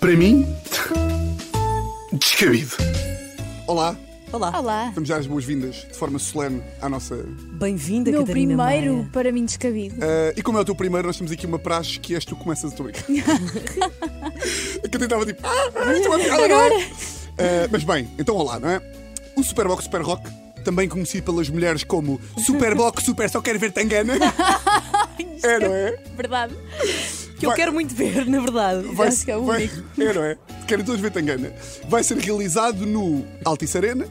Para mim, descabido. Olá, Olá. Olá. vamos dar as boas-vindas de forma solene à nossa. Bem-vinda, Meu Catarina primeiro Maia. para mim descabido. Ah, e como é o teu primeiro, nós temos aqui uma praxe que és tu que começas a tua brincar. a Catarina estava tipo. Ah, isto é uma piada agora! Ah, mas bem, então olá, não é? O Superbox Super Rock, também conhecido pelas mulheres como Superbox Super Só Quero Ver Tangana. é, não é? Verdade. Que eu Vai- quero muito ver, na verdade. Vai, Acho que é o vai- único. É, não é? Querem todos ver Tangana. Vai ser realizado no Altice Arena,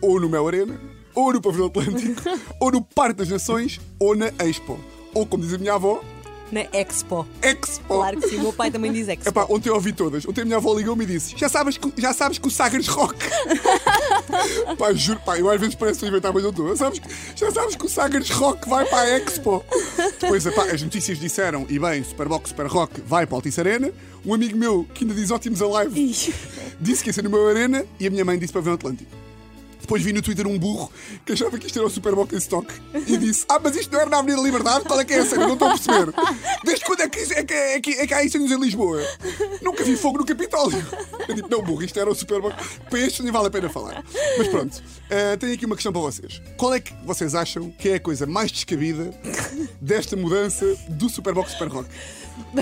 ou no Mel Arena, ou no Pavilhão Atlântico, ou no Parque das Nações, ou na Expo. Ou, como diz a minha avó, Na Expo. Expo. Claro que sim, o meu pai também diz Expo. Epá, ontem eu ouvi todas. Ontem a minha avó ligou-me e disse: Já sabes que, já sabes que o Sagres Rock. pá, juro, pá, eu às vezes parece inventar, mas eu estou. Sabes, já sabes que o Sagres Rock vai para a Expo. Depois, epá, as notícias disseram: e bem, Superbox Super Rock vai para a Altice Arena. Um amigo meu que ainda diz ótimos a live disse que ia ser no meu Arena e a minha mãe disse para ver o Atlântico. Depois vi no Twitter um burro que achava que isto era o Superbox em stock e disse: Ah, mas isto não era na Avenida Liberdade? Qual é que é a cena? Não estou a perceber. Desde quando é que, é que, é que, é que há incêndios em Lisboa? Nunca vi fogo no Capitólio. Eu digo: Não, burro, isto era o Superbox. Para estes nem vale a pena falar. Mas pronto, eh, tenho aqui uma questão para vocês. Qual é que vocês acham que é a coisa mais descabida desta mudança do Superbox Super Rock?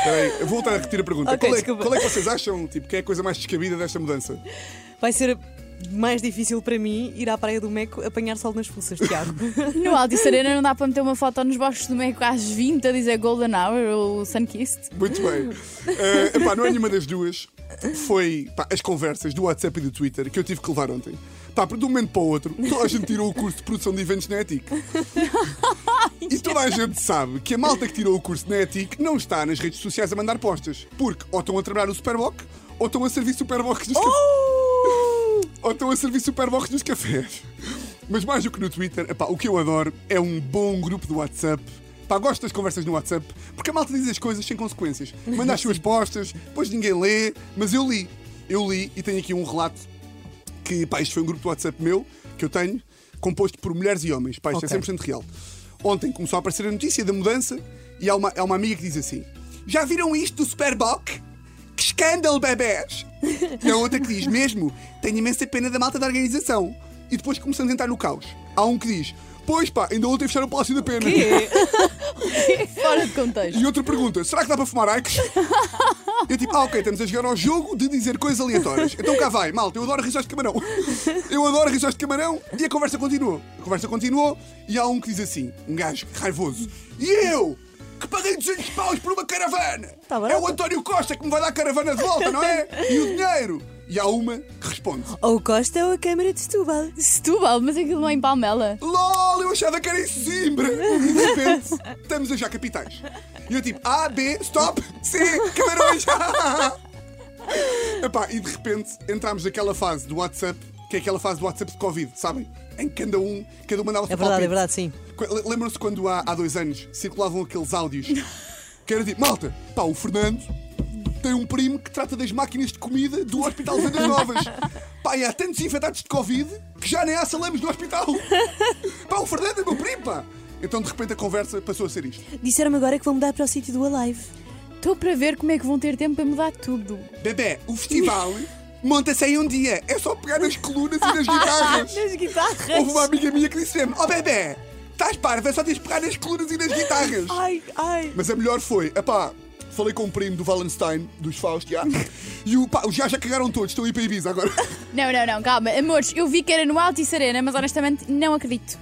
Espera aí, eu vou voltar a repetir a pergunta. Ok, qual, é, qual é que vocês acham tipo, que é a coisa mais descabida desta mudança? Vai ser mais difícil para mim ir à Praia do Meco apanhar sol nas pulsas, Tiago. no Altice Arena não dá para meter uma foto nos bosques do Meco às 20 a dizer Golden Hour ou Sunkissed. Muito bem. Eh, epá, não é nenhuma das duas. Foi pá, as conversas do WhatsApp e do Twitter que eu tive que levar ontem. Pá, de um momento para o outro, toda a gente tirou o curso de produção de eventos na ETIC. E toda a gente sabe que a malta que tirou o curso na ETIC não está nas redes sociais a mandar postas. Porque ou estão a trabalhar no Superboc ou estão a servir Superbox nos cafés. Ou estão a servir Superbox nos cafés. Mas mais do que no Twitter, epá, o que eu adoro é um bom grupo do WhatsApp. Pá, gosto das conversas no WhatsApp porque a malta diz as coisas sem consequências. Manda as suas postas, depois ninguém lê, mas eu li. Eu li e tenho aqui um relato que, pá, isto foi um grupo do WhatsApp meu, que eu tenho, composto por mulheres e homens. Pá, isto Ok. é 100% real. Ontem começou a aparecer a notícia da mudança e há uma, há uma amiga que diz assim: Já viram isto do Superboc? Escândalo, bebés! E a outra que diz: Mesmo, tenho imensa pena da malta da organização. E depois começamos a entrar no caos. Há um que diz: Pois pá, ainda ontem fecharam o Palácio da Pena. Fora de contexto. E outra pergunta: será que dá para fumar Aikos? Eu tipo, ah, ok, estamos a jogar ao jogo de dizer coisas aleatórias. Então cá vai, malta, eu adoro risóis de camarão. Eu adoro risóis de camarão e a conversa continuou. A conversa continuou e há um que diz assim, um gajo raivoso. E eu? Que paguei 200 paus por uma caravana! Tá é o António Costa que me vai dar a caravana de volta, não é? E o dinheiro? E há uma que responde: Ou Costa ou a Câmara de Setúbal. Setúbal, mas aquilo não é em Palmela. LOL, eu achava que era em Zimbra! E de repente, estamos a já capitais. E eu tipo, A, B, stop, C, camarões! Epá, e de repente entramos naquela fase do WhatsApp, que é aquela fase do WhatsApp de Covid, sabem? Em que cada um, cada um mandava o seu É verdade, palpite. é verdade, sim. Lembram-se quando há, há dois anos circulavam aqueles áudios que era tipo, malta, pá, o Fernando tem um primo que trata das máquinas de comida do Hospital de Vendas Novas. Pá, e há tantos infectados de Covid que já nem há salames no hospital. Pá, o Fernando é meu primo, pá. Então de repente a conversa passou a ser isto. Disseram-me agora que vão mudar para o sítio do Alive. Estou para ver como é que vão ter tempo para mudar tudo. Bebé, o festival monta-se em um dia. É só pegar nas colunas e nas guitarras. Nas guitarras. Houve uma amiga minha que disse mesmo, ó bebé, estás parva, é só tens de pegar nas colunas e nas guitarras. Ai, ai. Mas a melhor foi, epá, falei com o primo do Wallenstein, dos Faust, já, e o, pá, os já já cagaram todos, estão a ir para Ibiza agora. Não, não, não, calma. Amores, eu vi que era no Altice Arena, mas honestamente não acredito.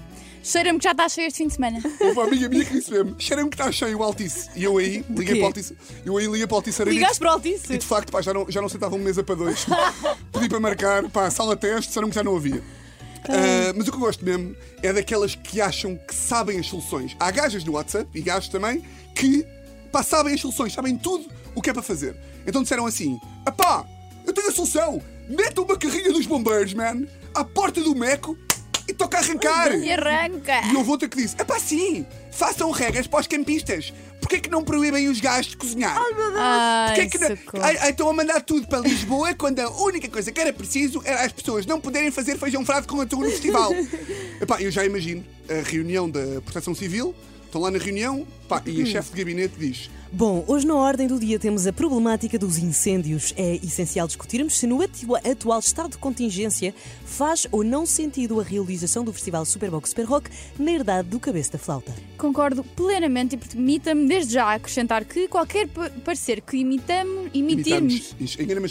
Cheira-me que já está cheio este fim de semana. Houve uma amiga minha que disse mesmo, cheira-me que está cheio o Altice. E eu aí liguei para o Altice, eu aí liguei para o Altice Arena e Ligaste para o Altice? E de facto, pá, já não, já não sentava uma mesa para dois. Pedi para marcar, pá, sala teste, disseram que já não havia. Ah, mas o que eu gosto mesmo é daquelas que acham que sabem as soluções. Há gajas no WhatsApp e gajos também que pá, sabem as soluções, sabem tudo o que é para fazer. Então disseram assim: apá, eu tenho a solução, meta uma carrinha dos bombeiros, man, à porta do Meco e toca a arrancar. E arranca! E houve outra que disse: Epá, sim, façam regras para os campistas. Porquê que não proíbem os gajos de cozinhar? Ai, Porquê que não... socorro. ai, ai, estão a mandar tudo para Lisboa quando a única coisa que era preciso era as pessoas não poderem fazer feijão frado com atum no festival. Epá, eu já imagino a reunião da Proteção Civil, estão lá na reunião, Pá, e a chefe de gabinete diz: Bom, hoje na ordem do dia temos a problemática dos incêndios. É essencial discutirmos se no atu- atual estado de contingência faz ou não sentido a realização do Festival Superbox Super Rock na herdade do cabeça da flauta. Concordo plenamente e permita-me desde já acrescentar que qualquer pa- parecer que imitamos, imitirmos Imitamos. Imitamos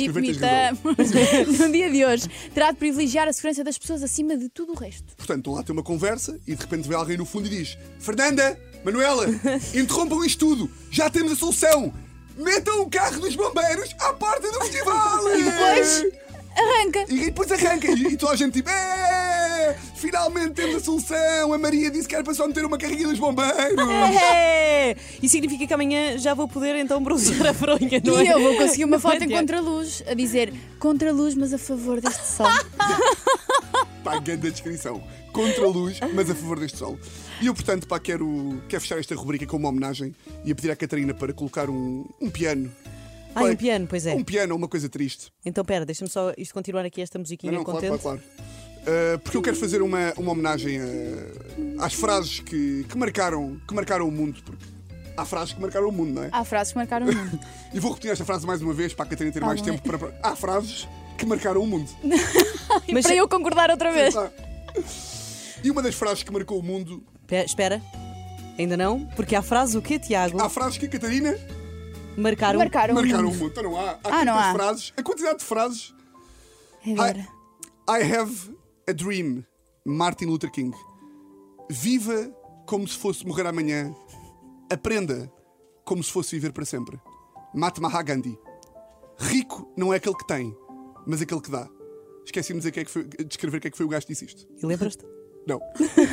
no dia de hoje terá de privilegiar a segurança das pessoas acima de tudo o resto. Portanto, estão lá a ter uma conversa e de repente vê alguém no fundo e diz: Fernanda, Manuela, interrompam isto tudo, já temos a solução! Metam o carro dos bombeiros à porta do festival! E depois arranca. E depois arranca e, e toda a gente tipo: "É, Finalmente temos a solução! A Maria disse que era para só meter uma carrinha dos bombeiros! É! E significa que amanhã já vou poder então bronzear a fronha, não é? E eu vou conseguir uma foto em contraluz a dizer contra-luz, mas a favor deste sol. Pá, grande descrição. Contra a luz, mas a favor deste sol. E eu, portanto, pá, quero, quero fechar esta rubrica com uma homenagem e a pedir à Catarina para colocar um, um piano. Ah, Pá, um piano, pois é. Um piano, uma coisa triste. Então pera, deixa-me só isto continuar aqui esta musiquinha Não, não, claro, contente. claro, claro. Uh, porque eu quero fazer uma, uma homenagem a- às frases que, que, marcaram, que marcaram o mundo. Porque há frases que marcaram o mundo, não é? Há frases que marcaram o mundo. E vou repetir esta frase mais uma vez para a Catarina ter Tá mais tempo para. Há frases que marcaram o mundo. Mas Para eu concordar outra vez. Ah. E uma das frases que marcou o mundo. Pe- espera, ainda não? Porque há frase o quê, Tiago? Há frases que a Catarina Marcaram. Marcaram o marcaram o mundo. Então não há. Há Ah, não tantas há. frases. A quantidade de frases. É Agora. I have a dream. Martin Luther King. Viva como se fosse morrer amanhã. Aprenda como se fosse viver para sempre. Mahatma Gandhi. Rico não é aquele que tem, mas aquele que dá. Esqueci-me de é que foi- de escrever quem é que foi o gajo que disse isto. E lembras-te? Não.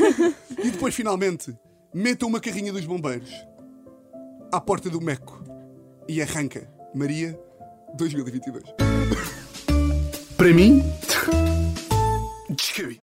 e depois, finalmente, meta uma carrinha dos bombeiros à porta do Meco e arranca Maria 2022. Para mim, descabi.